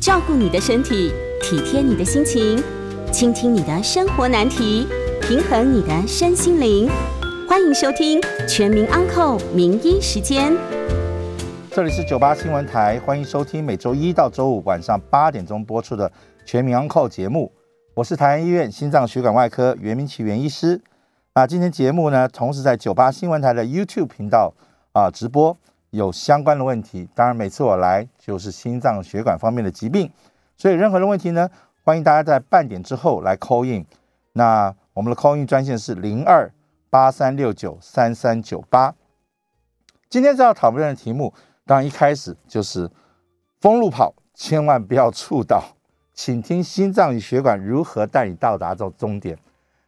照顾你的身体，体贴你的心情，倾听你的生活难题，平衡你的身心灵。欢迎收听《全民安扣名医时间》。这里是九八新闻台，欢迎收听每周一到周五晚上八点钟播出的《全民安扣节目。我是台安医院心脏血管外科袁明启袁医师。那今天节目呢，同时在九八新闻台的 YouTube 频道啊直播。有相关的问题，当然每次我来就是心脏血管方面的疾病，所以任何的问题呢，欢迎大家在半点之后来 call in。那我们的 call in 专线是零二八三六九三三九八。今天这道讨论的题目，当然一开始就是封路跑，千万不要触到，请听心脏与血管如何带你到达这终点。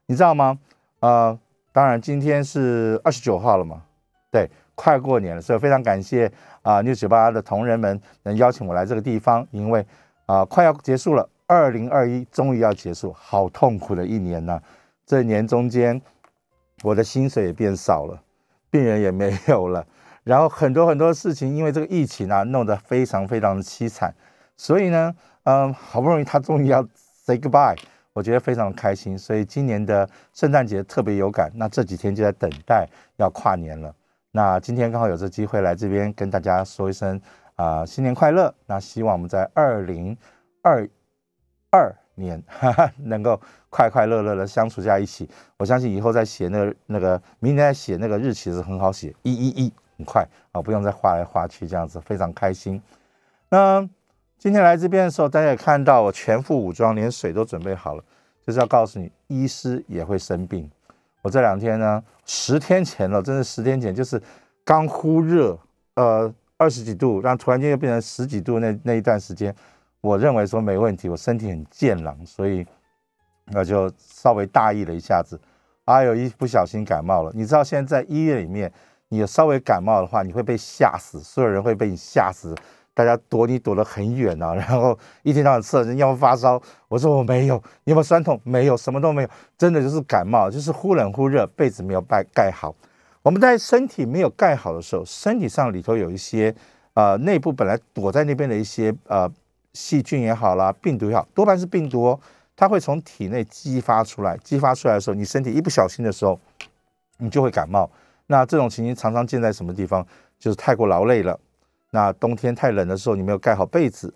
你知道吗？呃，当然今天是二十九号了嘛，对。快过年了，所以非常感谢啊六九八的同仁们能邀请我来这个地方，因为啊快要结束了，二零二一终于要结束，好痛苦的一年呐。这一年中间，我的薪水也变少了，病人也没有了，然后很多很多事情因为这个疫情啊弄得非常非常的凄惨，所以呢，嗯，好不容易他终于要 say goodbye，我觉得非常开心，所以今年的圣诞节特别有感。那这几天就在等待要跨年了。那今天刚好有这机会来这边跟大家说一声啊，新年快乐！那希望我们在二零二二年哈哈能够快快乐乐的相处在一起。我相信以后再写那个那个明年再写那个日期是很好写，一一一很快啊，不用再画来画去这样子，非常开心。那今天来这边的时候，大家也看到我全副武装，连水都准备好了，就是要告诉你，医师也会生病。我这两天呢，十天前了，真的十天前，就是刚忽热，呃，二十几度，然后突然间又变成十几度，那那一段时间，我认为说没问题，我身体很健朗，所以那就稍微大意了一下子，哎呦，一不小心感冒了。你知道现在在医院里面，你稍微感冒的话，你会被吓死，所有人会被你吓死。大家躲你躲得很远呐，然后一天到晚测人要发烧，我说我没有，你有没有酸痛？没有，什么都没有，真的就是感冒，就是忽冷忽热，被子没有盖盖好。我们在身体没有盖好的时候，身体上里头有一些呃内部本来躲在那边的一些呃细菌也好啦，病毒也好，多半是病毒哦，它会从体内激发出来，激发出来的时候，你身体一不小心的时候，你就会感冒。那这种情形常常见在什么地方？就是太过劳累了。那冬天太冷的时候，你没有盖好被子；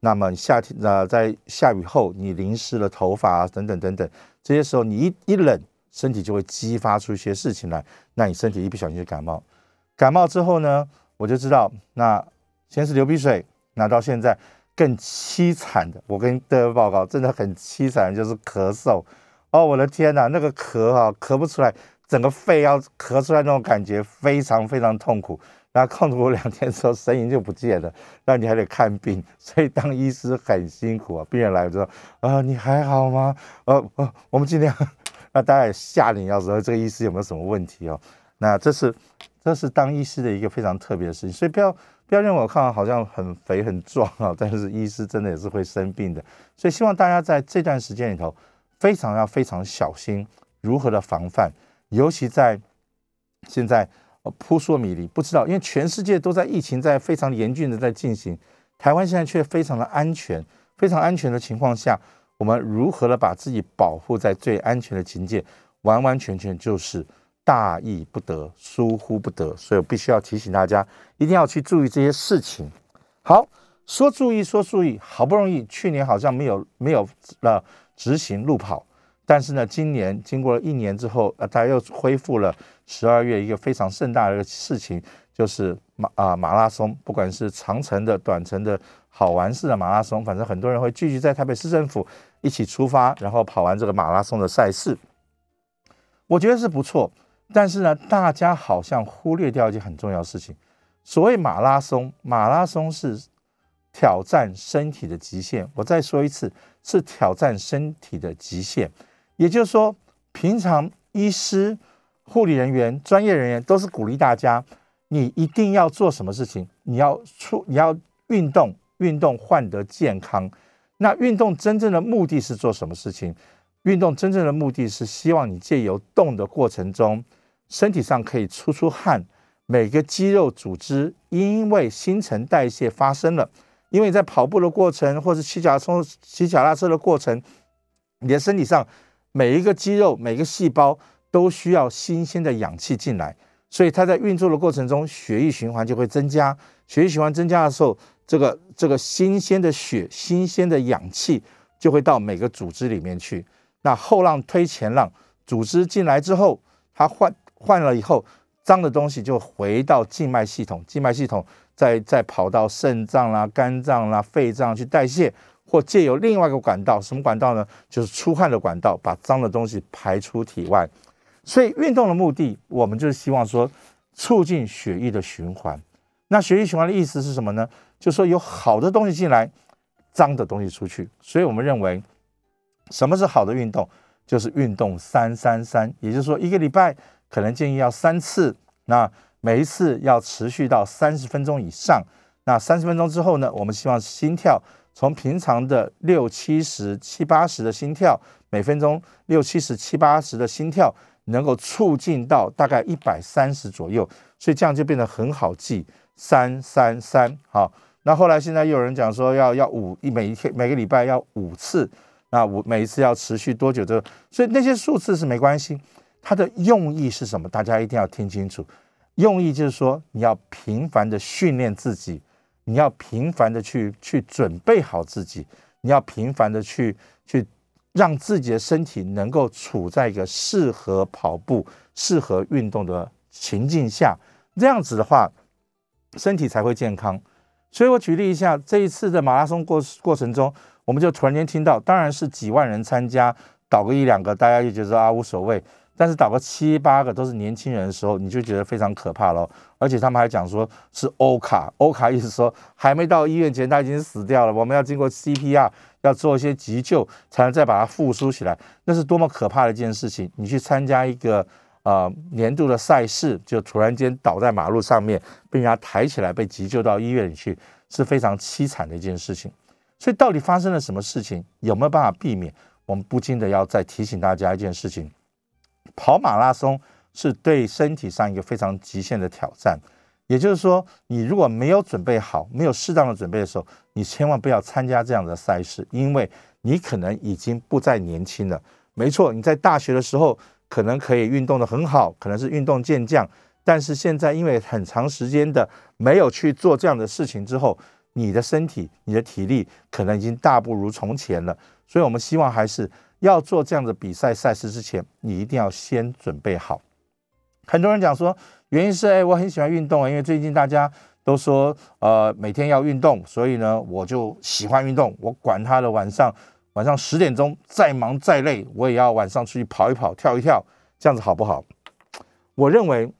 那么夏天呃，在下雨后，你淋湿了头发啊，等等等等，这些时候你一一冷，身体就会激发出一些事情来，那你身体一不小心就感冒。感冒之后呢，我就知道，那先是流鼻水，那到现在更凄惨的，我跟各位报告，真的很凄惨，就是咳嗽。哦，我的天哪，那个咳啊，咳不出来，整个肺要咳出来那种感觉，非常非常痛苦。然后抗毒两天之后，声音就不见了，那你还得看病，所以当医师很辛苦啊。病人来之后，啊，你还好吗？呃呃，我们尽量。那大家也吓你，要说这个医师有没有什么问题哦？那这是这是当医师的一个非常特别的事情，所以不要不要认为我看好像很肥很壮啊，但是医师真的也是会生病的。所以希望大家在这段时间里头，非常要非常小心如何的防范，尤其在现在。扑朔迷离，不知道，因为全世界都在疫情在非常严峻的在进行，台湾现在却非常的安全，非常安全的情况下，我们如何的把自己保护在最安全的境界，完完全全就是大意不得，疏忽不得，所以我必须要提醒大家，一定要去注意这些事情。好，说注意说注意，好不容易去年好像没有没有了执行路跑。但是呢，今年经过了一年之后，呃，它又恢复了十二月一个非常盛大的一个事情，就是马啊马拉松，不管是长程的、短程的，好玩式的马拉松，反正很多人会聚集在台北市政府一起出发，然后跑完这个马拉松的赛事。我觉得是不错，但是呢，大家好像忽略掉一件很重要的事情。所谓马拉松，马拉松是挑战身体的极限。我再说一次，是挑战身体的极限。也就是说，平常医师、护理人员、专业人员都是鼓励大家，你一定要做什么事情？你要出，你要运动，运动换得健康。那运动真正的目的是做什么事情？运动真正的目的是希望你借由动的过程中，身体上可以出出汗，每个肌肉组织因为新陈代谢发生了，因为在跑步的过程，或是骑脚冲骑脚踏车的过程，你的身体上每一个肌肉、每个细胞都需要新鲜的氧气进来，所以它在运作的过程中，血液循环就会增加。血液循环增加的时候，这个这个新鲜的血、新鲜的氧气就会到每个组织里面去。那后浪推前浪，组织进来之后，它换换了以后，脏的东西就回到静脉系统，静脉系统再再跑到肾脏啦、肝脏啦、肺脏去代谢，或借由另外一个管道，什么管道呢？就是出汗的管道，把脏的东西排出体外。所以运动的目的，我们就是希望说，促进血液的循环。那血液循环的意思是什么呢？就是说有好的东西进来，脏的东西出去。所以我们认为。什么是好的运动？就是运动三三三，也就是说一个礼拜可能建议要三次，那每一次要持续到三十分钟以上。那三十分钟之后呢？我们希望心跳从平常的六七十、七八十的心跳，每分钟六七十、七八十的心跳，能够促进到大概一百三十左右，所以这样就变得很好记，三三三。好，那后来现在又有人讲说要要五一每一天每个礼拜要五次。那五每一次要持续多久？这，所以那些数字是没关系，它的用意是什么？大家一定要听清楚。用意就是说，你要频繁的训练自己，你要频繁的去去准备好自己，你要频繁的去去让自己的身体能够处在一个适合跑步、适合运动的情境下，这样子的话，身体才会健康。所以我举例一下，这一次的马拉松过过程中。我们就突然间听到，当然是几万人参加，倒个一两个，大家就觉得啊无所谓。但是倒个七八个都是年轻人的时候，你就觉得非常可怕了。而且他们还讲说是欧卡，欧卡意思说还没到医院前他已经死掉了，我们要经过 CPR，要做一些急救，才能再把它复苏起来。那是多么可怕的一件事情！你去参加一个呃年度的赛事，就突然间倒在马路上面，被人家抬起来被急救到医院里去，是非常凄惨的一件事情。所以到底发生了什么事情？有没有办法避免？我们不禁的要再提醒大家一件事情：跑马拉松是对身体上一个非常极限的挑战。也就是说，你如果没有准备好，没有适当的准备的时候，你千万不要参加这样的赛事，因为你可能已经不再年轻了。没错，你在大学的时候可能可以运动的很好，可能是运动健将，但是现在因为很长时间的没有去做这样的事情之后。你的身体、你的体力可能已经大不如从前了，所以我们希望还是要做这样的比赛赛事之前，你一定要先准备好。很多人讲说，原因是哎，我很喜欢运动啊，因为最近大家都说呃每天要运动，所以呢我就喜欢运动，我管他的晚上晚上十点钟再忙再累，我也要晚上出去跑一跑、跳一跳，这样子好不好？我认为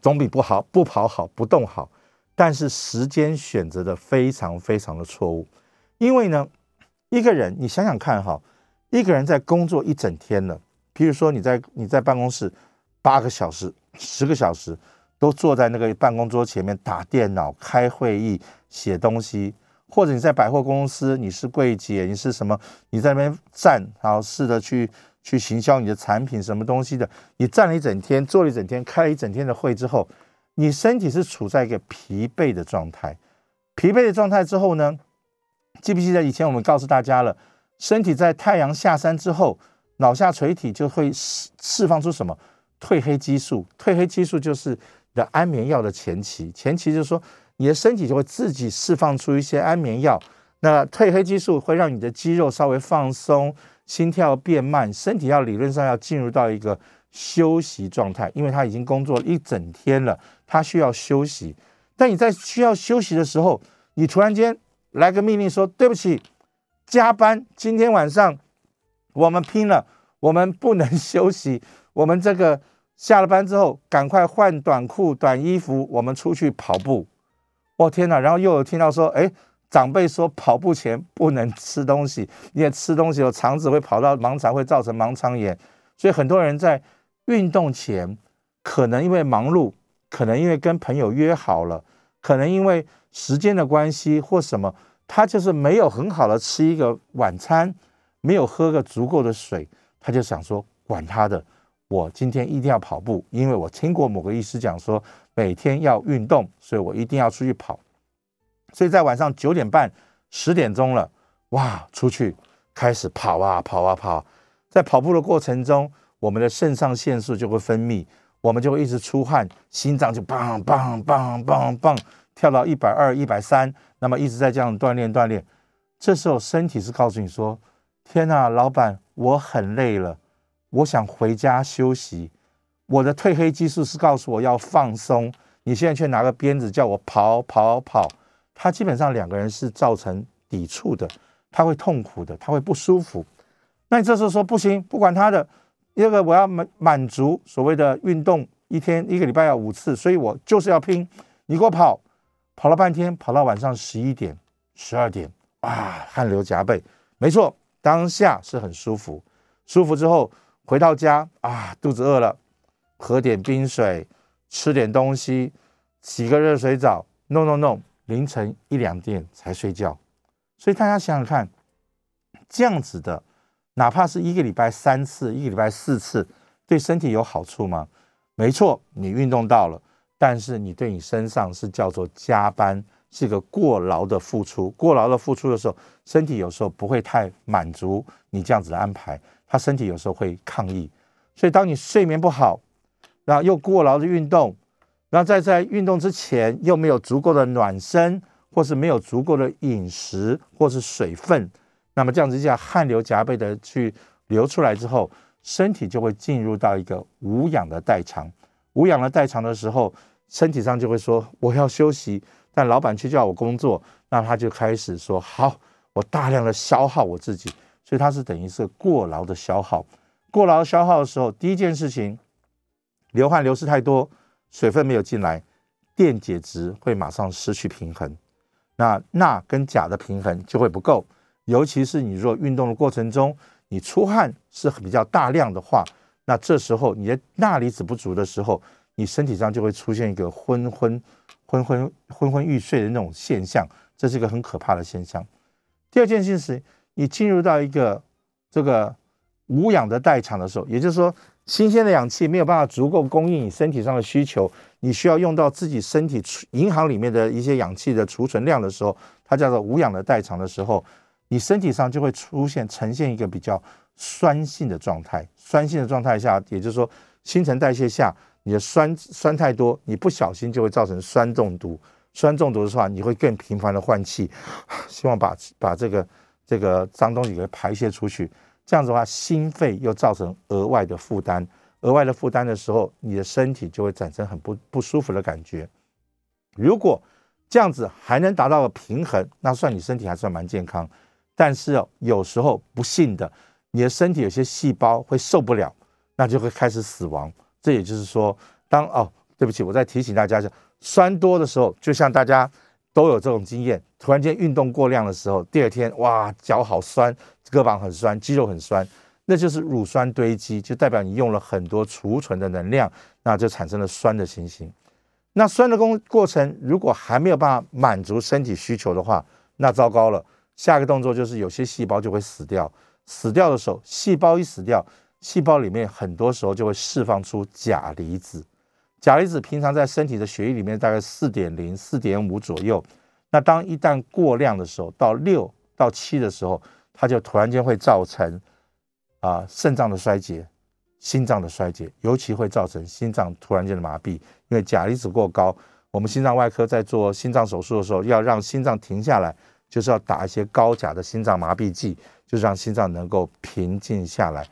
总比不好不跑好、不动好。但是时间选择的非常非常的错误，因为呢，一个人你想想看哈，一个人在工作一整天了，比如说你在你在办公室八个小时、十个小时，都坐在那个办公桌前面打电脑、开会议、写东西，或者你在百货公司，你是柜姐，你是什么？你在那边站，然后试着去去行销你的产品什么东西的，你站了一整天，坐了一整天，开了一整天的会之后。你身体是处在一个疲惫的状态，疲惫的状态之后呢？记不记得以前我们告诉大家了，身体在太阳下山之后，脑下垂体就会释释放出什么褪黑激素？褪黑激素就是你的安眠药的前期，前期就是说你的身体就会自己释放出一些安眠药，那褪黑激素会让你的肌肉稍微放松，心跳变慢，身体要理论上要进入到一个休息状态，因为他已经工作一整天了。他需要休息，但你在需要休息的时候，你突然间来个命令说：“对不起，加班，今天晚上我们拼了，我们不能休息，我们这个下了班之后赶快换短裤、短衣服，我们出去跑步。”哦天哪！然后又有听到说：“哎，长辈说跑步前不能吃东西，因为吃东西有肠子会跑到盲肠，会造成盲肠炎。所以很多人在运动前可能因为忙碌。”可能因为跟朋友约好了，可能因为时间的关系或什么，他就是没有很好的吃一个晚餐，没有喝个足够的水，他就想说管他的，我今天一定要跑步，因为我听过某个医师讲说每天要运动，所以我一定要出去跑。所以在晚上九点半、十点钟了，哇，出去开始跑啊跑啊跑，在跑步的过程中，我们的肾上腺素就会分泌，我们就会一直出汗，心脏就棒棒棒棒棒跳到一百二、一百三，那么一直在这样锻炼锻炼，这时候身体是告诉你说：“天哪，老板，我很累了，我想回家休息。”我的褪黑激素是告诉我要放松，你现在却拿个鞭子叫我跑跑跑，他基本上两个人是造成抵触的，他会痛苦的，他会不舒服。那你这时候说不行，不管他的，第二个我要满满足所谓的运动，一天一个礼拜要五次，所以我就是要拼。你给我跑，跑了半天，跑到晚上十一点、十二点，哇，汗流浃背。没错，当下是很舒服，舒服之后回到家啊，肚子饿了。喝点冰水，吃点东西，洗个热水澡，弄弄弄，凌晨一两点才睡觉。所以大家想想看，这样子的，哪怕是一个礼拜三次，一个礼拜四次，对身体有好处吗？没错，你运动到了，但是你对你身上是叫做加班，是一个过劳的付出。过劳的付出的时候，身体有时候不会太满足你这样子的安排，他身体有时候会抗议。所以当你睡眠不好，然后又过劳的运动，然后在在运动之前又没有足够的暖身，或是没有足够的饮食或是水分，那么这样子下汗流浃背的去流出来之后，身体就会进入到一个无氧的代偿。无氧的代偿的时候，身体上就会说我要休息，但老板却叫我工作，那他就开始说好，我大量的消耗我自己，所以它是等于是过劳的消耗。过劳消耗的时候，第一件事情。流汗流失太多，水分没有进来，电解质会马上失去平衡，那钠跟钾的平衡就会不够。尤其是你若运动的过程中，你出汗是比较大量的话，那这时候你的钠离子不足的时候，你身体上就会出现一个昏昏昏昏昏昏欲睡的那种现象，这是一个很可怕的现象。第二件事情，你进入到一个这个无氧的代偿的时候，也就是说。新鲜的氧气没有办法足够供应你身体上的需求，你需要用到自己身体银行里面的一些氧气的储存量的时候，它叫做无氧的代偿的时候，你身体上就会出现呈现一个比较酸性的状态。酸性的状态下，也就是说新陈代谢下你的酸酸太多，你不小心就会造成酸中毒。酸中毒的话，你会更频繁的换气，希望把把这个这个脏东西给排泄出去。这样子的话，心肺又造成额外的负担，额外的负担的时候，你的身体就会产生很不不舒服的感觉。如果这样子还能达到平衡，那算你身体还算蛮健康。但是哦，有时候不幸的，你的身体有些细胞会受不了，那就会开始死亡。这也就是说，当哦，对不起，我再提醒大家一下，酸多的时候，就像大家。都有这种经验，突然间运动过量的时候，第二天哇，脚好酸，胳膀很酸，肌肉很酸，那就是乳酸堆积，就代表你用了很多储存的能量，那就产生了酸的情形。那酸的工过程如果还没有办法满足身体需求的话，那糟糕了。下一个动作就是有些细胞就会死掉，死掉的时候，细胞一死掉，细胞里面很多时候就会释放出钾离子。钾离子平常在身体的血液里面大概四点零、四点五左右，那当一旦过量的时候，到六到七的时候，它就突然间会造成啊肾脏的衰竭、心脏的衰竭，尤其会造成心脏突然间的麻痹，因为钾离子过高。我们心脏外科在做心脏手术的时候，要让心脏停下来，就是要打一些高钾的心脏麻痹剂，就是让心脏能够平静下来。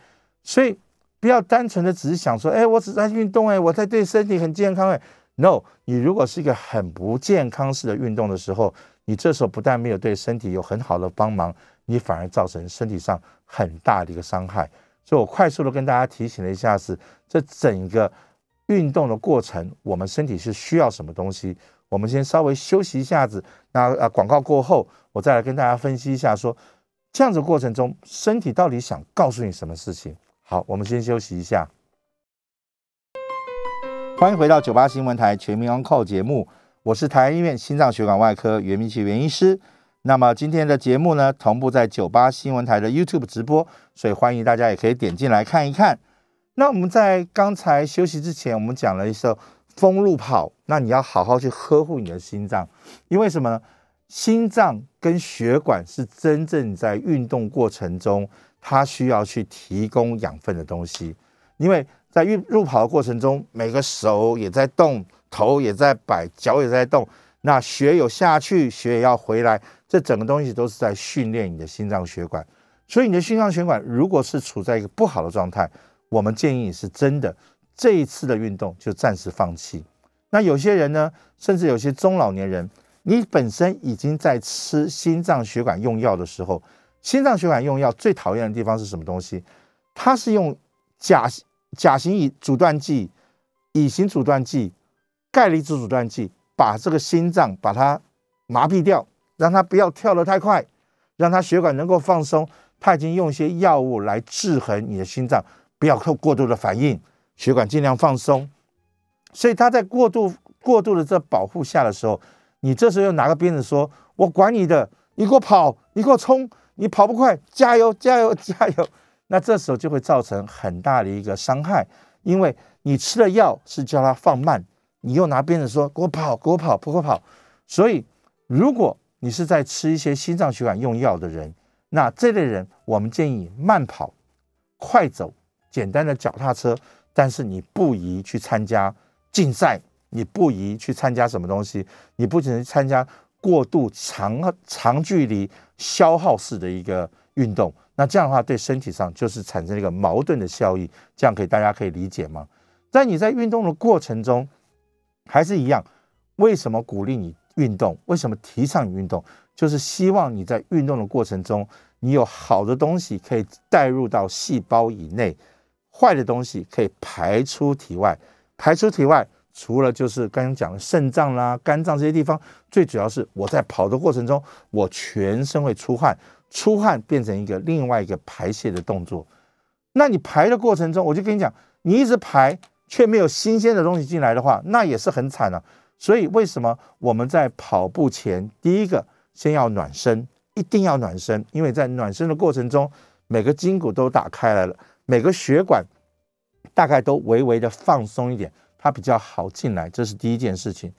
所以。不要单纯的只是想说，哎，我只在运动，哎，我在对身体很健康，哎，no，你如果是一个很不健康式的运动的时候，你这时候不但没有对身体有很好的帮忙，你反而造成身体上很大的一个伤害。所以我快速的跟大家提醒了一下，是这整个运动的过程，我们身体是需要什么东西？我们先稍微休息一下子，那啊广告过后，我再来跟大家分析一下，说这样子过程中，身体到底想告诉你什么事情？好，我们先休息一下。欢迎回到九八新闻台全民 on call 节目，我是台安医院心脏血管外科袁明奇袁医师。那么今天的节目呢，同步在九八新闻台的 YouTube 直播，所以欢迎大家也可以点进来看一看。那我们在刚才休息之前，我们讲了一首风路跑，那你要好好去呵护你的心脏，因为什么呢？心脏跟血管是真正在运动过程中，它需要去提供养分的东西。因为在运路跑的过程中，每个手也在动，头也在摆，脚也在动，那血有下去，血也要回来，这整个东西都是在训练你的心脏血管。所以你的心脏血管如果是处在一个不好的状态，我们建议你是真的这一次的运动就暂时放弃。那有些人呢，甚至有些中老年人，你本身已经在吃心脏血管用药的时候，心脏血管用药最讨厌的地方是什么东西？它是用甲甲型乙阻断剂、乙型阻断剂、钙离子阻断剂，把这个心脏把它麻痹掉，让它不要跳得太快，让它血管能够放松。他已经用一些药物来制衡你的心脏，不要过过度的反应，血管尽量放松。所以他在过度过度的这保护下的时候，你这时候又拿个鞭子说：“我管你的，你给我跑，你给我冲，你跑不快，加油，加油，加油。”那这时候就会造成很大的一个伤害，因为你吃的药是叫他放慢，你又拿鞭子说：“给我跑，给我跑，给我跑。”所以，如果你是在吃一些心脏血管用药的人，那这类人，我们建议慢跑、快走、简单的脚踏车，但是你不宜去参加竞赛，你不宜去参加什么东西，你不仅参加过度长长距离消耗式的一个运动，那这样的话对身体上就是产生一个矛盾的效益，这样可以大家可以理解吗？在你在运动的过程中，还是一样，为什么鼓励你运动？为什么提倡你运动？就是希望你在运动的过程中，你有好的东西可以带入到细胞以内，坏的东西可以排出体外。排出体外，除了就是刚刚讲的肾脏啦、肝脏这些地方，最主要是我在跑的过程中，我全身会出汗，出汗变成一个另外一个排泄的动作。那你排的过程中，我就跟你讲，你一直排却没有新鲜的东西进来的话，那也是很惨的。所以为什么我们在跑步前，第一个？先要暖身，一定要暖身，因为在暖身的过程中，每个筋骨都打开来了，每个血管大概都微微的放松一点，它比较好进来。这是第一件事情。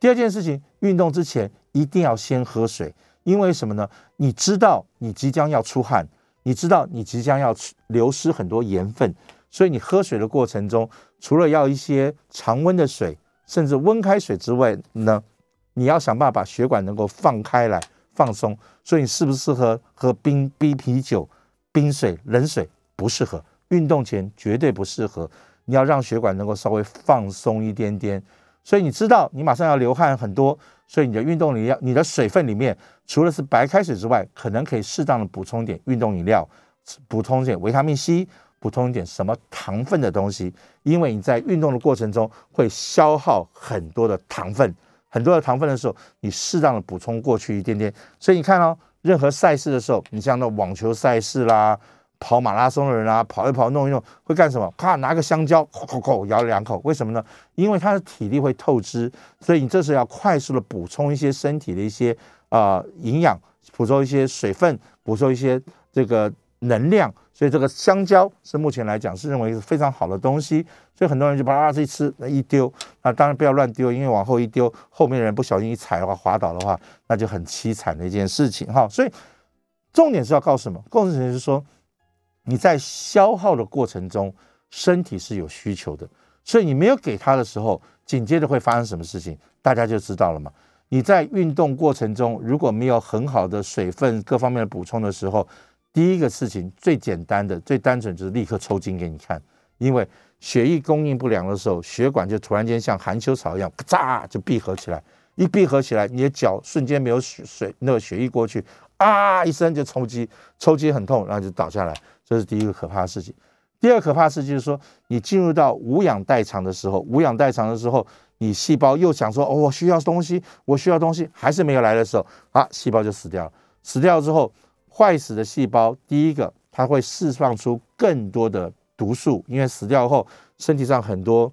第二件事情，运动之前一定要先喝水，因为什么呢？你知道你即将要出汗，你知道你即将要流失很多盐分，所以你喝水的过程中，除了要一些常温的水，甚至温开水之外呢？你要想办法把血管能够放开来放松，所以你适不适合喝冰冰啤酒、冰水、冷水？不适合，运动前绝对不适合。你要让血管能够稍微放松一点点。所以你知道你马上要流汗很多，所以你的运动里要你的水分里面除了是白开水之外，可能可以适当的补充一点运动饮料，补充一点维他命 C，补充一点什么糖分的东西，因为你在运动的过程中会消耗很多的糖分。很多的糖分的时候，你适当的补充过去一点点。所以你看哦，任何赛事的时候，你像那网球赛事啦、跑马拉松的人啊，跑一跑、弄一弄，会干什么？咔，拿个香蕉，口口口咬两口。为什么呢？因为他的体力会透支，所以你这时候要快速的补充一些身体的一些啊营养，补充一些水分，补充一些这个能量。所以这个香蕉是目前来讲是认为是非常好的东西，所以很多人就把它这一吃，那一丢，那当然不要乱丢，因为往后一丢，后面的人不小心一踩的话，滑倒的话，那就很凄惨的一件事情哈。所以重点是要告诉什么？重点是说你在消耗的过程中，身体是有需求的，所以你没有给他的时候，紧接着会发生什么事情，大家就知道了嘛。你在运动过程中如果没有很好的水分各方面的补充的时候，第一个事情最简单的、最单纯就是立刻抽筋给你看，因为血液供应不良的时候，血管就突然间像含羞草一样，咔嚓就闭合起来，一闭合起来，你的脚瞬间没有血水，那个血液过去，啊一声就抽筋，抽筋很痛，然后就倒下来，这是第一个可怕的事情。第二可怕的事情就是说，你进入到无氧代偿的时候，无氧代偿的时候，你细胞又想说，哦，我需要东西，我需要东西，还是没有来的时候，啊，细胞就死掉了，死掉之后。坏死的细胞，第一个它会释放出更多的毒素，因为死掉后身体上很多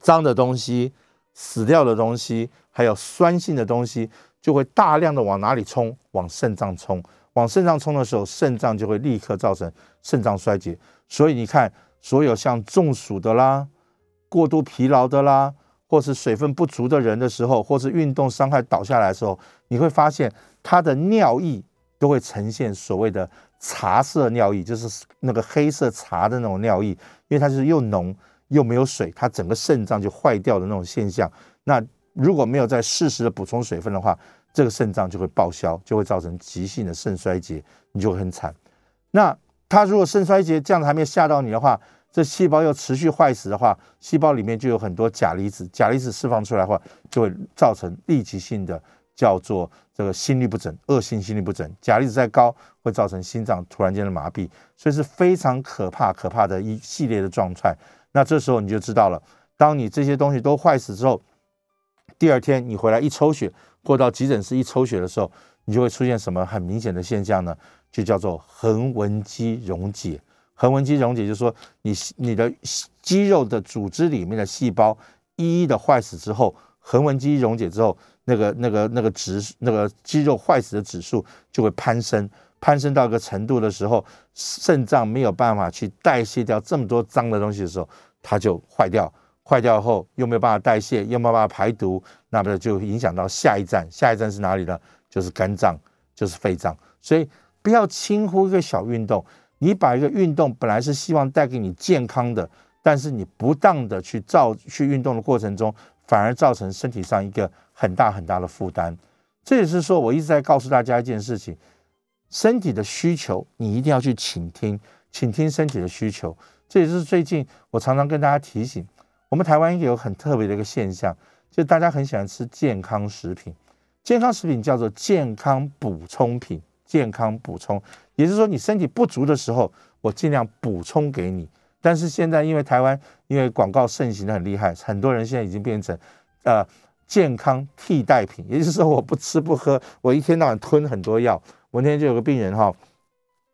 脏的东西、死掉的东西，还有酸性的东西，就会大量的往哪里冲？往肾脏冲。往肾脏冲的时候，肾脏就会立刻造成肾脏衰竭。所以你看，所有像中暑的啦、过度疲劳的啦，或是水分不足的人的时候，或是运动伤害倒下来的时候，你会发现他的尿液都会呈现所谓的茶色尿液，就是那个黑色茶的那种尿液，因为它就是又浓又没有水，它整个肾脏就坏掉的那种现象。那如果没有在适时的补充水分的话，这个肾脏就会报销，就会造成急性的肾衰竭，你就很惨。那它如果肾衰竭这样子还没吓到你的话，这细胞又持续坏死的话，细胞里面就有很多钾离子，钾离子释放出来的话，就会造成立即性的叫做这个心律不整，恶性心律不整。钾离子再高，会造成心脏突然间的麻痹，所以是非常可怕可怕的一系列的状态。那这时候你就知道了，当你这些东西都坏死之后，第二天你回来一抽血，或到急诊室一抽血的时候，你就会出现什么很明显的现象呢？就叫做横纹肌溶解。横纹肌溶解就是说，你你的肌肉的组织里面的细胞一一的坏死之后，横纹肌溶解之后，那个那个那个指那个肌肉坏死的指数就会攀升，攀升到一个程度的时候，肾脏没有办法去代谢掉这么多脏的东西的时候，它就坏掉，坏掉后又没有办法代谢，又没有办法排毒，那么就影响到下一站，下一站是哪里呢？就是肝脏，就是肺脏，所以不要轻忽一个小运动。你把一个运动本来是希望带给你健康的，但是你不当的去造去运动的过程中，反而造成身体上一个很大很大的负担。这也是说我一直在告诉大家一件事情：身体的需求你一定要去倾听，倾听身体的需求。这也是最近我常常跟大家提醒，我们台湾有很特别的一个现象，就大家很喜欢吃健康食品，健康食品叫做健康补充品。健康补充，也就是说，你身体不足的时候，我尽量补充给你。但是现在，因为台湾因为广告盛行的很厉害，很多人现在已经变成呃健康替代品。也就是说，我不吃不喝，我一天到晚吞很多药。我那天就有个病人哈，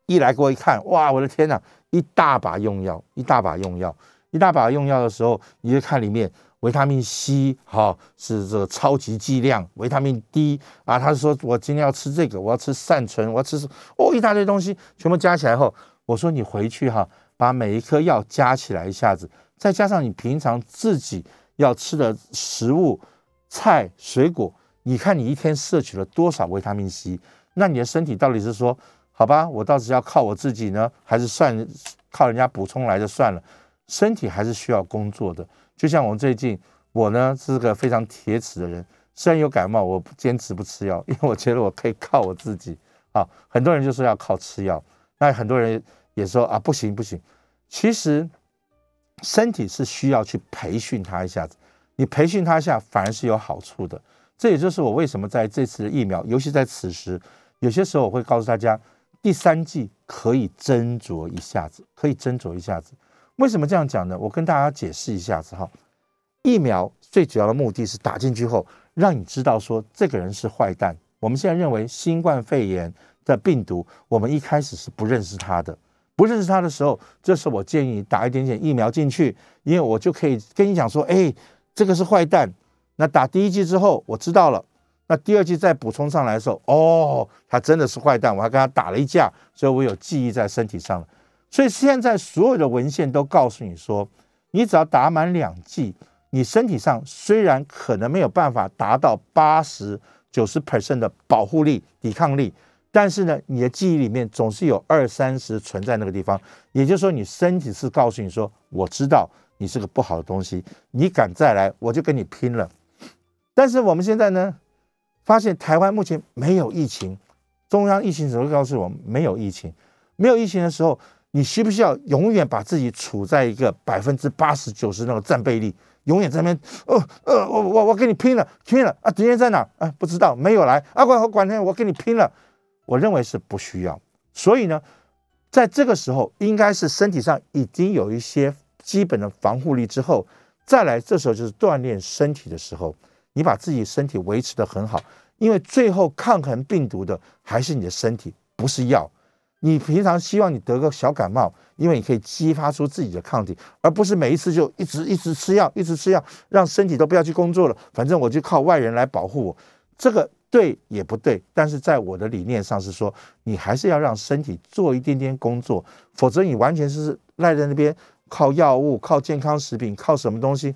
一来给我一看，哇，我的天哪，一大把用药，一大把用药，一大把用药的时候，你就看里面。维他命 C 好是这个超级剂量，维他命 D 啊，他说我今天要吃这个，我要吃善存，我要吃哦一大堆东西，全部加起来后，我说你回去哈，把每一颗药加起来一下子，再加上你平常自己要吃的食物、菜、水果，你看你一天摄取了多少维他命 C？那你的身体到底是说好吧，我倒是要靠我自己呢，还是算靠人家补充来的算了？身体还是需要工作的。就像我最近，我呢是个非常铁齿的人，虽然有感冒，我坚持不吃药，因为我觉得我可以靠我自己。啊，很多人就说要靠吃药，那很多人也说啊不行不行。其实身体是需要去培训他一下子，你培训他一下反而是有好处的。这也就是我为什么在这次的疫苗，尤其在此时，有些时候我会告诉大家，第三季可以斟酌一下子，可以斟酌一下子。为什么这样讲呢？我跟大家解释一下子哈。疫苗最主要的目的是打进去后，让你知道说这个人是坏蛋。我们现在认为新冠肺炎的病毒，我们一开始是不认识它的。不认识它的时候，这时候我建议你打一点点疫苗进去，因为我就可以跟你讲说，哎，这个是坏蛋。那打第一剂之后，我知道了。那第二剂再补充上来的时候，哦，他真的是坏蛋，我还跟他打了一架，所以我有记忆在身体上了。所以现在所有的文献都告诉你说，你只要打满两剂，你身体上虽然可能没有办法达到八十九十 percent 的保护力、抵抗力，但是呢，你的记忆里面总是有二三十存在那个地方。也就是说，你身体是告诉你说，我知道你是个不好的东西，你敢再来，我就跟你拼了。但是我们现在呢，发现台湾目前没有疫情，中央疫情指挥告诉我们没有疫情，没有疫情的时候。你需不需要永远把自己处在一个百分之八十九十那个战备力，永远在那边，呃呃，我我我跟你拼了，拼了啊！敌人在哪？啊，不知道，没有来。啊，管管他，我跟你拼了。我认为是不需要。所以呢，在这个时候，应该是身体上已经有一些基本的防护力之后，再来，这时候就是锻炼身体的时候。你把自己身体维持得很好，因为最后抗衡病毒的还是你的身体，不是药。你平常希望你得个小感冒，因为你可以激发出自己的抗体，而不是每一次就一直一直吃药，一直吃药，让身体都不要去工作了。反正我就靠外人来保护我，这个对也不对。但是在我的理念上是说，你还是要让身体做一点点工作，否则你完全是赖在那边靠药物、靠健康食品、靠什么东西，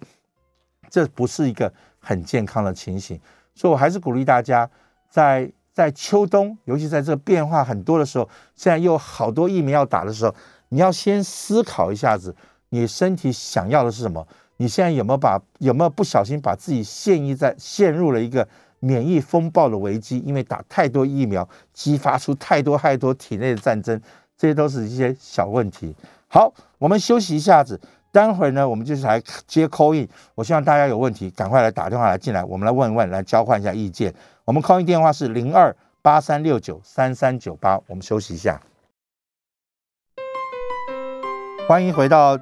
这不是一个很健康的情形。所以我还是鼓励大家，在在秋冬，尤其在这个变化很多的时候，现在又好多疫苗要打的时候，你要先思考一下子，你身体想要的是什么？你现在有没有把有没有不小心把自己陷于在陷入了一个免疫风暴的危机？因为打太多疫苗，激发出太多太多体内的战争，这些都是一些小问题。好，我们休息一下子，待会儿呢，我们就是来接 call in。我希望大家有问题赶快来打电话来进来，我们来问一问，来交换一下意见。我们 call in 电话是零二八三六九三三九八。我们休息一下，欢迎回到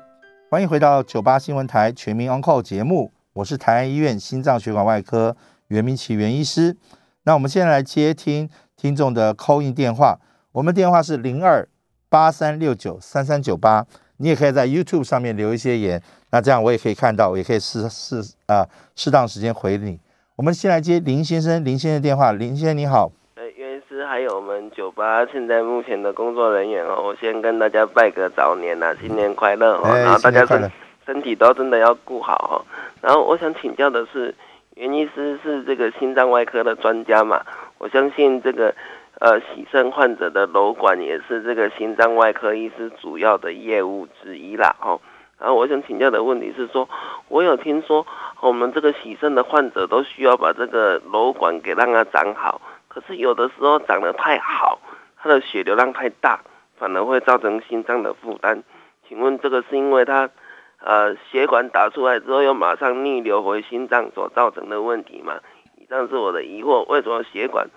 欢迎回到九八新闻台全民 on call 节目，我是台安医院心脏血管外科袁明启袁医师。那我们现在来接听听众的 call in 电话，我们电话是零二。八三六九三三九八，你也可以在 YouTube 上面留一些言，那这样我也可以看到，我也可以适适啊适当时间回你。我们先来接林先生，林先生电话，林先生你好。呃，袁医师还有我们酒吧现在目前的工作人员哦，我先跟大家拜个早年呐，新年快乐哦，然后大家身身体都真的要顾好哦。然后我想请教的是，袁医师是这个心脏外科的专家嘛？我相信这个。呃，洗肾患者的瘘管也是这个心脏外科医师主要的业务之一啦，哦。然后我想请教的问题是说，我有听说我们这个洗肾的患者都需要把这个瘘管给让它长好，可是有的时候长得太好，它的血流量太大，反而会造成心脏的负担。请问这个是因为它呃血管打出来之后又马上逆流回心脏所造成的问题吗？以上是我的疑惑，为什么血管？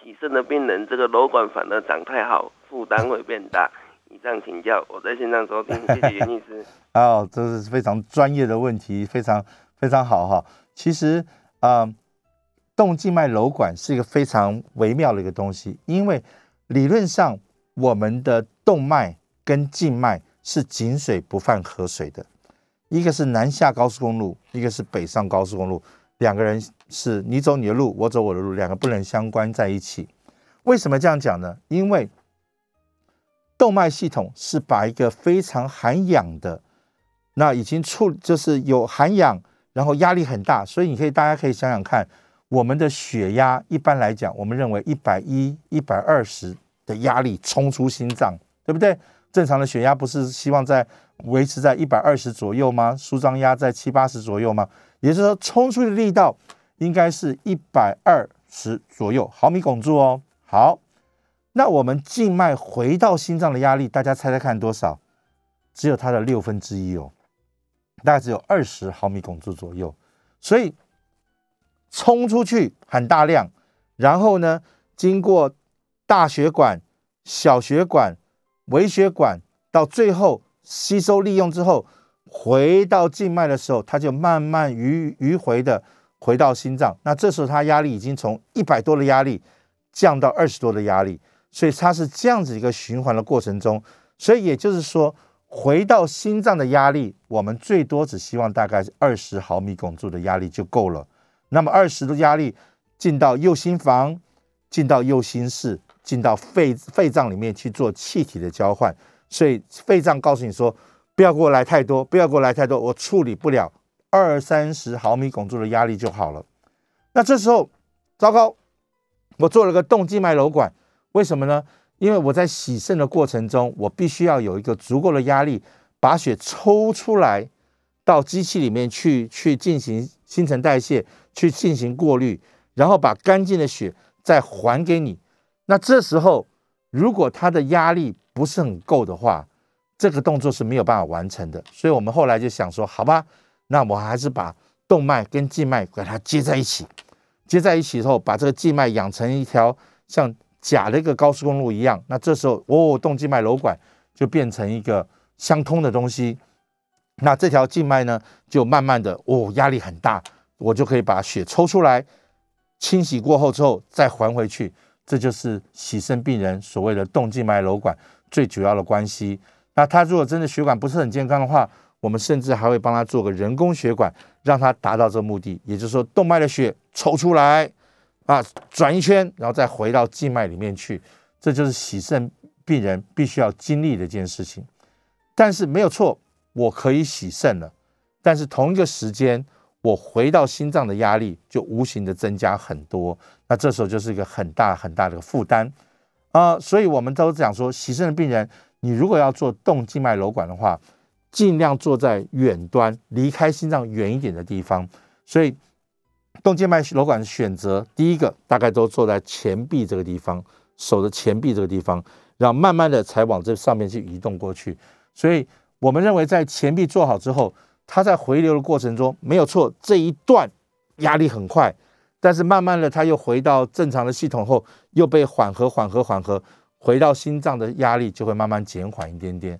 洗肾的病人，这个瘘管反而长太好，负担会变大。以上请教，我在线上收听，谢谢袁律师。哦，这是非常专业的问题，非常非常好哈。其实啊，动静脉瘘管是一个非常微妙的一个东西，因为理论上我们的动脉跟静脉是井水不犯河水的，一个是南下高速公路，一个是北上高速公路。两个人是你走你的路，我走我的路，两个不能相关在一起。为什么这样讲呢？因为动脉系统是把一个非常含氧的，那已经处就是有含氧，然后压力很大，所以你可以大家可以想想看，我们的血压一般来讲，我们认为一百一、一百二十的压力冲出心脏，对不对？正常的血压不是希望在维持在一百二十左右吗？舒张压在七八十左右吗？也就是说，冲出的力道应该是一百二十左右毫米汞柱哦。好，那我们静脉回到心脏的压力，大家猜猜看多少？只有它的六分之一哦，大概只有二十毫米汞柱左右。所以冲出去很大量，然后呢，经过大血管、小血管、微血管，到最后吸收利用之后。回到静脉的时候，它就慢慢迂迂回的回到心脏。那这时候它压力已经从一百多的压力降到二十多的压力，所以它是这样子一个循环的过程中。所以也就是说，回到心脏的压力，我们最多只希望大概二十毫米汞柱的压力就够了。那么二十的压力进到右心房，进到右心室，进到肺肺脏里面去做气体的交换。所以肺脏告诉你说。不要给我来太多，不要给我来太多，我处理不了二三十毫米汞柱的压力就好了。那这时候，糟糕，我做了个动静脉瘘管，为什么呢？因为我在洗肾的过程中，我必须要有一个足够的压力，把血抽出来到机器里面去，去进行新陈代谢，去进行过滤，然后把干净的血再还给你。那这时候，如果它的压力不是很够的话，这个动作是没有办法完成的，所以我们后来就想说，好吧，那我还是把动脉跟静脉给它接在一起，接在一起之后，把这个静脉养成一条像假的一个高速公路一样，那这时候哦，动静脉瘘管就变成一个相通的东西，那这条静脉呢，就慢慢的哦，压力很大，我就可以把血抽出来，清洗过后之后再还回去，这就是洗肾病人所谓的动静脉瘘管最主要的关系。那他如果真的血管不是很健康的话，我们甚至还会帮他做个人工血管，让他达到这个目的。也就是说，动脉的血抽出来，啊，转一圈，然后再回到静脉里面去。这就是洗肾病人必须要经历的一件事情。但是没有错，我可以洗肾了，但是同一个时间，我回到心脏的压力就无形的增加很多，那这时候就是一个很大很大的负担啊。所以我们都讲说，洗肾的病人，你如果要做动静脉瘘管的话，尽量坐在远端，离开心脏远一点的地方。所以动静脉瘘管的选择，第一个大概都坐在前臂这个地方，手的前臂这个地方，然后慢慢的才往这上面去移动过去。所以我们认为，在前臂做好之后。它在回流的过程中没有错，这一段压力很快，但是慢慢的它又回到正常的系统后，又被缓和、缓和、缓和，回到心脏的压力就会慢慢减缓一点点。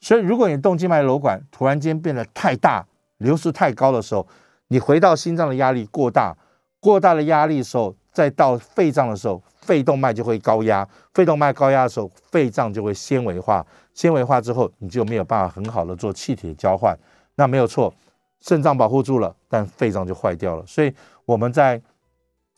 所以，如果你动静脉瘘管突然间变得太大，流速太高的时候，你回到心脏的压力过大，过大的压力的时候，再到肺脏的时候，肺动脉就会高压，肺动脉高压的时候，肺脏就会纤维化，纤维化之后，你就没有办法很好的做气体的交换。那没有错，肾脏保护住了，但肺脏就坏掉了。所以我们在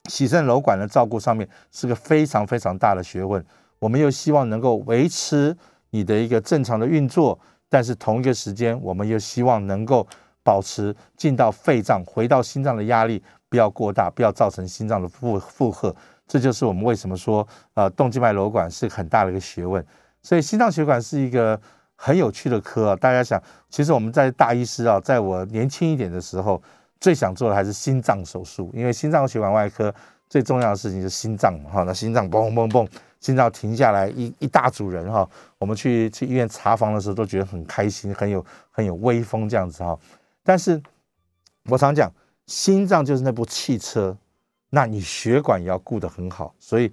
洗肾瘘管的照顾上面是个非常非常大的学问。我们又希望能够维持你的一个正常的运作，但是同一个时间，我们又希望能够保持进到肺脏、回到心脏的压力不要过大，不要造成心脏的负负荷。这就是我们为什么说，呃，动静脉瘘管是很大的一个学问。所以心脏血管是一个。很有趣的科啊！大家想，其实我们在大医师啊，在我年轻一点的时候，最想做的还是心脏手术，因为心脏血管外科最重要的事情是心脏嘛，哈，那心脏嘣嘣嘣，心脏停下来，一一大组人哈，我们去去医院查房的时候都觉得很开心，很有很有威风这样子哈。但是我常讲，心脏就是那部汽车，那你血管也要顾得很好，所以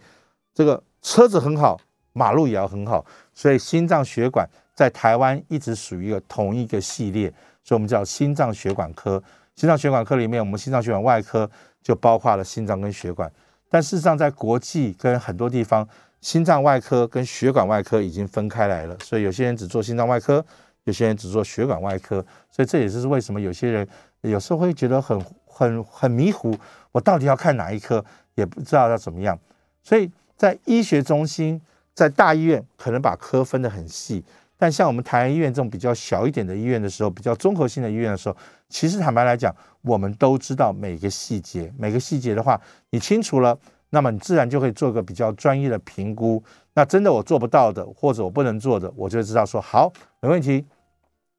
这个车子很好，马路也要很好，所以心脏血管。在台湾一直属于一个同一个系列，所以我们叫心脏血管科。心脏血管科里面，我们心脏血管外科就包括了心脏跟血管。但事实上，在国际跟很多地方，心脏外科跟血管外科已经分开来了。所以有些人只做心脏外科，有些人只做血管外科。所以这也是为什么有些人有时候会觉得很很很迷糊，我到底要看哪一科，也不知道要怎么样。所以在医学中心，在大医院可能把科分得很细。但像我们台湾医院这种比较小一点的医院的时候，比较综合性的医院的时候，其实坦白来讲，我们都知道每个细节，每个细节的话，你清楚了，那么你自然就会做个比较专业的评估。那真的我做不到的，或者我不能做的，我就知道说好，没问题。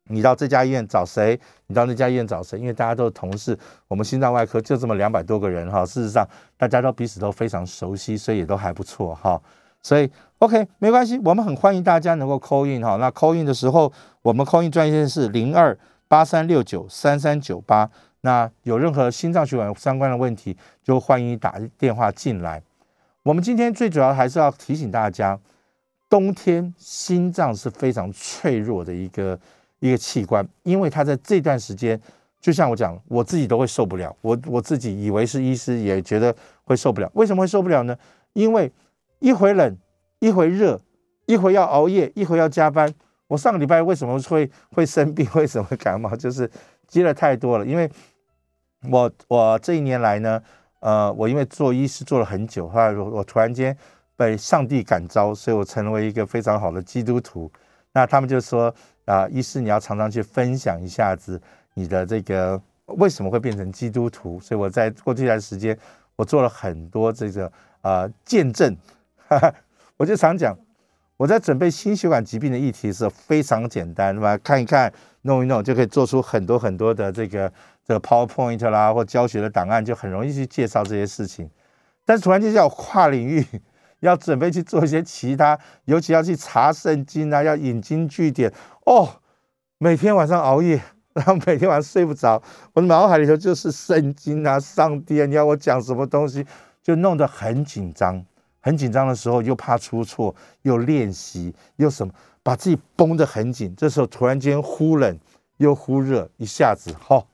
你到这家医院找谁？你到那家医院找谁？因为大家都是同事，我们心脏外科就这么两百多个人哈，事实上大家都彼此都非常熟悉，所以也都还不错哈。所以，OK，没关系，我们很欢迎大家能够 call in 哈。那 call in 的时候，我们 call in 专线是零二八三六九三三九八。那有任何心脏血管相关的问题，就欢迎打电话进来。我们今天最主要还是要提醒大家，冬天心脏是非常脆弱的一个一个器官，因为他在这段时间，就像我讲，我自己都会受不了。我我自己以为是医师，也觉得会受不了。为什么会受不了呢？因为一回冷，一回热，一回要熬夜，一回要加班。我上个礼拜为什么会会生病？为什么感冒？就是接了太多了。因为我我这一年来呢，呃，我因为做医师做了很久，后来我我突然间被上帝感召，所以我成为一个非常好的基督徒。那他们就说啊，医师你要常常去分享一下子你的这个为什么会变成基督徒。所以我在过去一段时间，我做了很多这个啊见证。我就常讲，我在准备心血管疾病的议题是非常简单，对吧？看一看，弄一弄，就可以做出很多很多的这个这个 PowerPoint 啦，或教学的档案，就很容易去介绍这些事情。但是突然间要跨领域，要准备去做一些其他，尤其要去查圣经啊，要引经据典哦。每天晚上熬夜，然后每天晚上睡不着，我的脑海里头就是圣经啊，上帝啊，你要我讲什么东西，就弄得很紧张。很紧张的时候，又怕出错，又练习，又什么，把自己绷得很紧。这时候突然间忽冷又忽热，一下子，哈，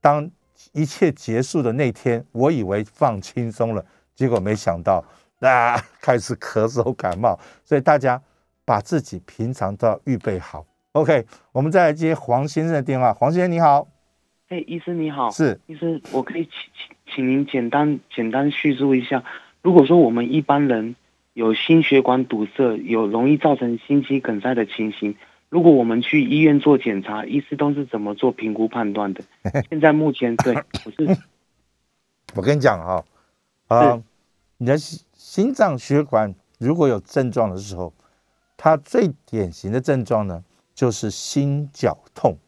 当一切结束的那天，我以为放轻松了，结果没想到啊，开始咳嗽感冒。所以大家把自己平常都要预备好。OK，我们再来接黄先生的电话。黄先生你好，哎，医生你好，是医生，我可以请请请您简单简单叙述一下。如果说我们一般人有心血管堵塞，有容易造成心肌梗塞的情形，如果我们去医院做检查，医师都是怎么做评估判断的？现在目前对，我是，我跟你讲哈，啊，你的心脏血管如果有症状的时候，它最典型的症状呢，就是心绞痛。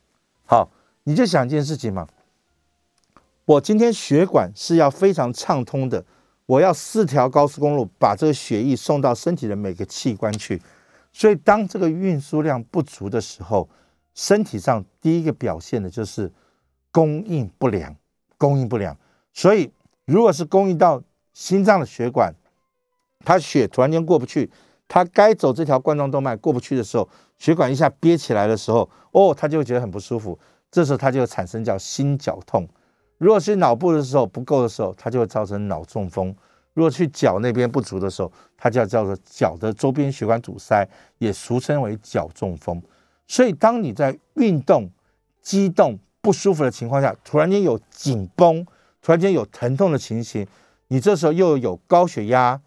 好，你就想一件事情嘛，我今天血管是要非常畅通的，我要四条高速公路把这个血液送到身体的每个器官去。所以，当这个运输量不足的时候，身体上第一个表现的就是供应不良，供应不良。所以，如果是供应到心脏的血管，他血突然间过不去，他该走这条冠状动脉过不去的时候，血管一下憋起来的时候，哦，他就会觉得很不舒服。这时候，他就会产生叫心绞痛。如果是脑部的时候不够的时候，它就会造成脑中风。如果去脚那边不足的时候，它就要叫做脚的周边血管阻塞，也俗称为脚中风。所以，当你在运动、激动、不舒服的情况下，突然间有紧绷，突然间有疼痛的情形，你这时候又有高血压、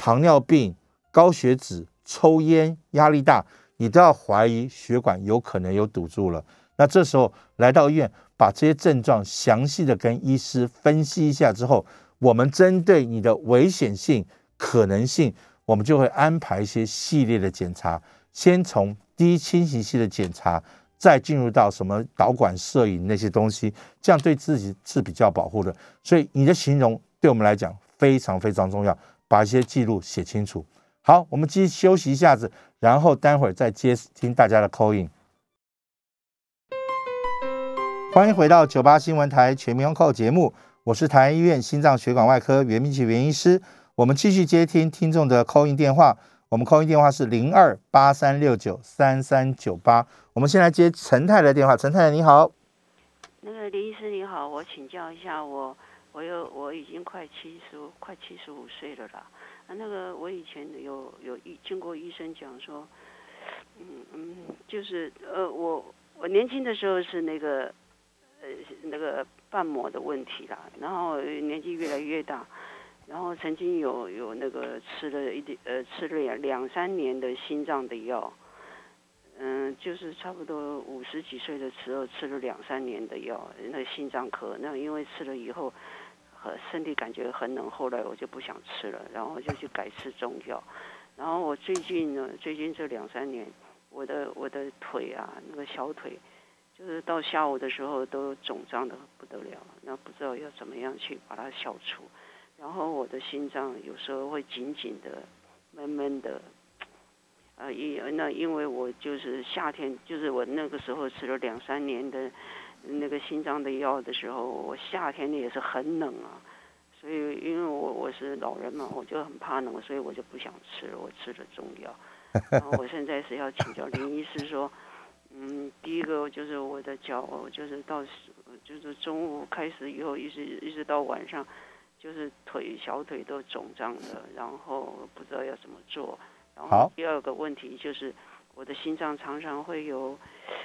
糖尿病、高血脂、抽烟、压力大，你都要怀疑血管有可能有堵住了。那这时候来到医院，把这些症状详细的跟医师分析一下之后。我们针对你的危险性、可能性，我们就会安排一些系列的检查，先从低侵袭性的检查，再进入到什么导管摄影那些东西，这样对自己是比较保护的。所以你的形容对我们来讲非常非常重要，把一些记录写清楚。好，我们继续休息一下子，然后待会儿再接听大家的 call in。欢迎回到九八新闻台全民 call 节目。我是台安医院心脏血管外科袁明奇袁医师，我们继续接听听众的 call in 电话，我们 call in 电话是零二八三六九三三九八。我们先来接陈太的电话，陈太太你好，那个林医师你好，我请教一下，我有我已经快七十快七十五岁了啦，啊那个我以前有有医经过医生讲说，嗯嗯，就是呃我我年轻的时候是那个呃那个。瓣膜的问题啦，然后年纪越来越大，然后曾经有有那个吃了一点呃吃了两两三年的心脏的药，嗯，就是差不多五十几岁的时候吃了两三年的药，那心脏科。那因为吃了以后，和身体感觉很冷，后来我就不想吃了，然后就去改吃中药，然后我最近呢，最近这两三年，我的我的腿啊，那个小腿。就是到下午的时候都肿胀的不得了，那不知道要怎么样去把它消除。然后我的心脏有时候会紧紧的、闷闷的。呃，因那因为我就是夏天，就是我那个时候吃了两三年的那个心脏的药的时候，我夏天也是很冷啊。所以因为我我是老人嘛，我就很怕冷，所以我就不想吃了，我吃了中药。然 后我现在是要请教林医师说。嗯，第一个就是我的脚，就是到就是中午开始以后，一直一直到晚上，就是腿小腿都肿胀的，然后不知道要怎么做。然后第二个问题就是我的心脏常常会有，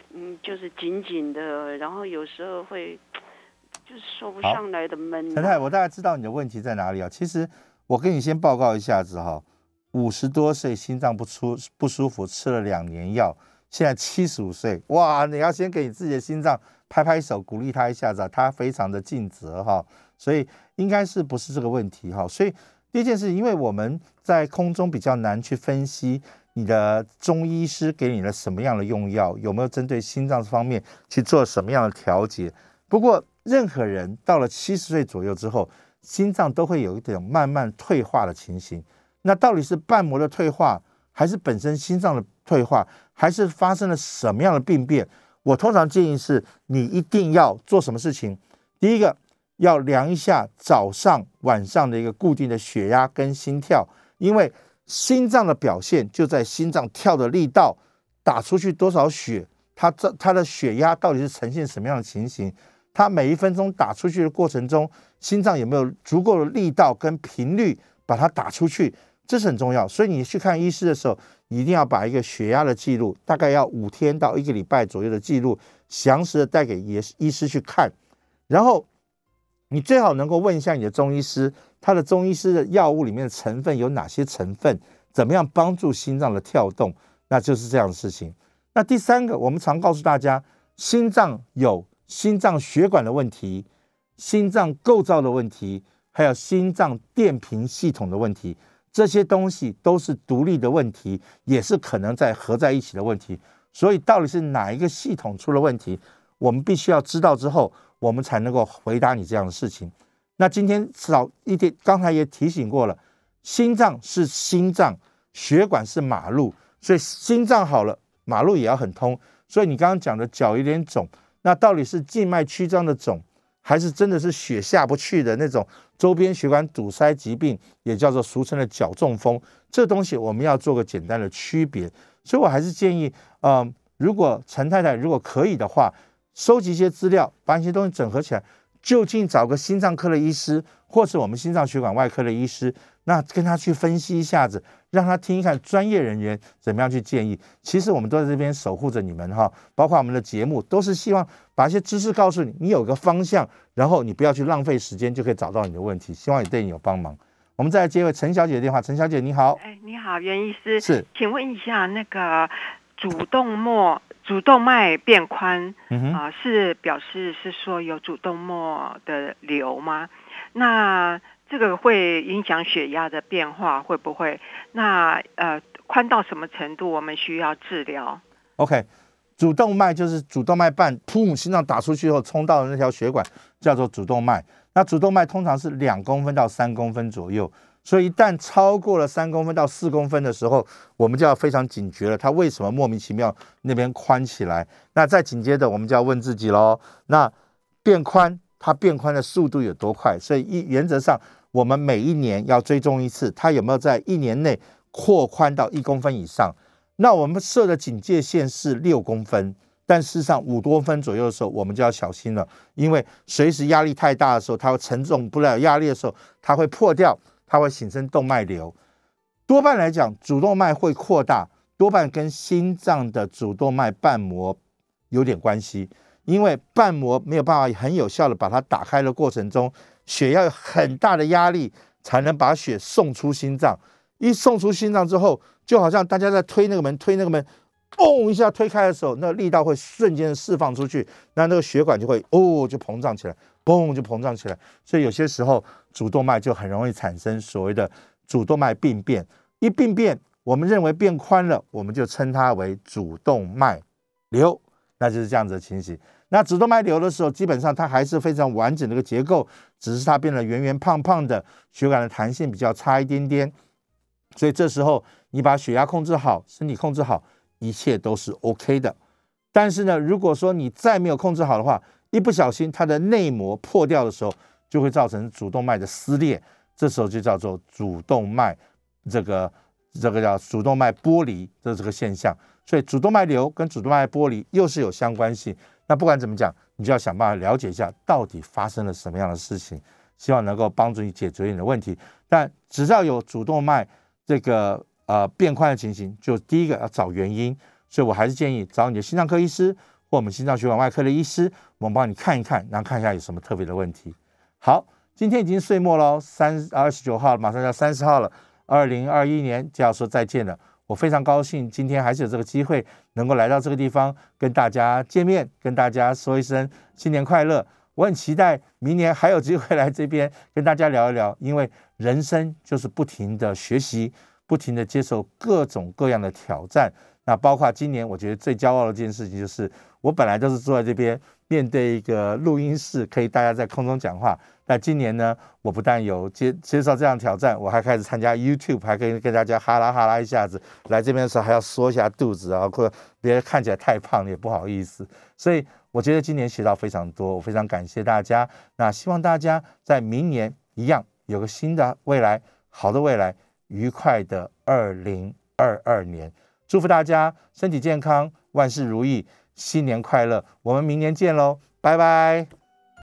嗯，就是紧紧的，然后有时候会就是说不上来的闷。陈太，我大概知道你的问题在哪里啊？其实我跟你先报告一下子哈，五十多岁心脏不出不舒服，吃了两年药。现在七十五岁，哇！你要先给你自己的心脏拍拍手，鼓励他一下子，他非常的尽责哈，所以应该是不是这个问题哈？所以第一件事，因为我们在空中比较难去分析你的中医师给你了什么样的用药，有没有针对心脏方面去做什么样的调节。不过任何人到了七十岁左右之后，心脏都会有一点慢慢退化的情形。那到底是瓣膜的退化，还是本身心脏的退化？还是发生了什么样的病变？我通常建议是，你一定要做什么事情？第一个要量一下早上、晚上的一个固定的血压跟心跳，因为心脏的表现就在心脏跳的力道，打出去多少血，它这它的血压到底是呈现什么样的情形？它每一分钟打出去的过程中，心脏有没有足够的力道跟频率把它打出去？这是很重要。所以你去看医师的时候。一定要把一个血压的记录，大概要五天到一个礼拜左右的记录，详实的带给医医师去看。然后你最好能够问一下你的中医师，他的中医师的药物里面的成分有哪些成分，怎么样帮助心脏的跳动，那就是这样的事情。那第三个，我们常告诉大家，心脏有心脏血管的问题、心脏构造的问题，还有心脏电平系统的问题，这些东西都是独立的问题，也是可能在合在一起的问题。所以，到底是哪一个系统出了问题，我们必须要知道之后，我们才能够回答你这样的事情。那今天少一点，刚才也提醒过了，心脏是心脏，血管是马路，所以心脏好了，马路也要很通。所以你刚刚讲的脚有点肿，那到底是静脉曲张的肿，还是真的是血下不去的那种周边血管堵塞疾病，也叫做俗称的脚中风？这东西我们要做个简单的区别。所以我还是建议，嗯，如果陈太太如果可以的话，收集一些资料，把一些东西整合起来，就近找个心脏科的医师，或是我们心脏血管外科的医师，那跟他去分析一下子，让他听一看专业人员怎么样去建议。其实我们都在这边守护着你们哈，包括我们的节目，都是希望把一些知识告诉你，你有个方向，然后你不要去浪费时间，就可以找到你的问题。希望也对你有帮忙。我们再来接位陈小姐的电话。陈小姐，你好。哎，你好，袁医师。是，请问一下，那个主动脉主动脉变宽啊，是表示是说有主动脉的瘤吗？那这个会影响血压的变化，会不会？那呃，宽到什么程度，我们需要治疗？OK，主动脉就是主动脉瓣，噗，心脏打出去后冲到的那条血管叫做主动脉。那主动脉通常是两公分到三公分左右，所以一旦超过了三公分到四公分的时候，我们就要非常警觉了。它为什么莫名其妙那边宽起来？那再紧接着我们就要问自己喽：那变宽，它变宽的速度有多快？所以一原则上，我们每一年要追踪一次，它有没有在一年内扩宽到一公分以上？那我们设的警戒线是六公分。但事实上，五多分左右的时候，我们就要小心了，因为随时压力太大的时候，它会承重不了压力的时候，它会破掉，它会形成动脉瘤。多半来讲，主动脉会扩大，多半跟心脏的主动脉瓣膜有点关系，因为瓣膜没有办法很有效的把它打开的过程中，血要有很大的压力才能把血送出心脏。一送出心脏之后，就好像大家在推那个门，推那个门。嘣一下推开的时候，那力道会瞬间释放出去，那那个血管就会哦就膨胀起来，嘣就膨胀起来。所以有些时候主动脉就很容易产生所谓的主动脉病变。一病变，我们认为变宽了，我们就称它为主动脉瘤，那就是这样子的情形。那主动脉瘤的时候，基本上它还是非常完整的一个结构，只是它变得圆圆胖胖的，血管的弹性比较差一点点。所以这时候你把血压控制好，身体控制好。一切都是 OK 的，但是呢，如果说你再没有控制好的话，一不小心它的内膜破掉的时候，就会造成主动脉的撕裂，这时候就叫做主动脉这个这个叫主动脉剥离的这个现象。所以主动脉瘤跟主动脉剥离又是有相关性。那不管怎么讲，你就要想办法了解一下到底发生了什么样的事情，希望能够帮助你解决你的问题。但只要有主动脉这个。呃，变宽的情形，就第一个要找原因，所以我还是建议找你的心脏科医师或我们心脏血管外科的医师，我们帮你看一看，然后看一下有什么特别的问题。好，今天已经岁末了，三二十九号，马上要三十号了，二零二一年就要说再见了。我非常高兴，今天还是有这个机会能够来到这个地方跟大家见面，跟大家说一声新年快乐。我很期待明年还有机会来这边跟大家聊一聊，因为人生就是不停的学习。不停的接受各种各样的挑战，那包括今年，我觉得最骄傲的一件事情就是，我本来都是坐在这边面对一个录音室，可以大家在空中讲话。但今年呢，我不但有接接受这样挑战，我还开始参加 YouTube，还可以跟大家哈拉哈拉一下子。来这边的时候还要缩一下肚子啊，或者别人看起来太胖也不好意思。所以我觉得今年学到非常多，我非常感谢大家。那希望大家在明年一样有个新的未来，好的未来。愉快的二零二二年，祝福大家身体健康，万事如意，新年快乐！我们明年见喽，拜拜。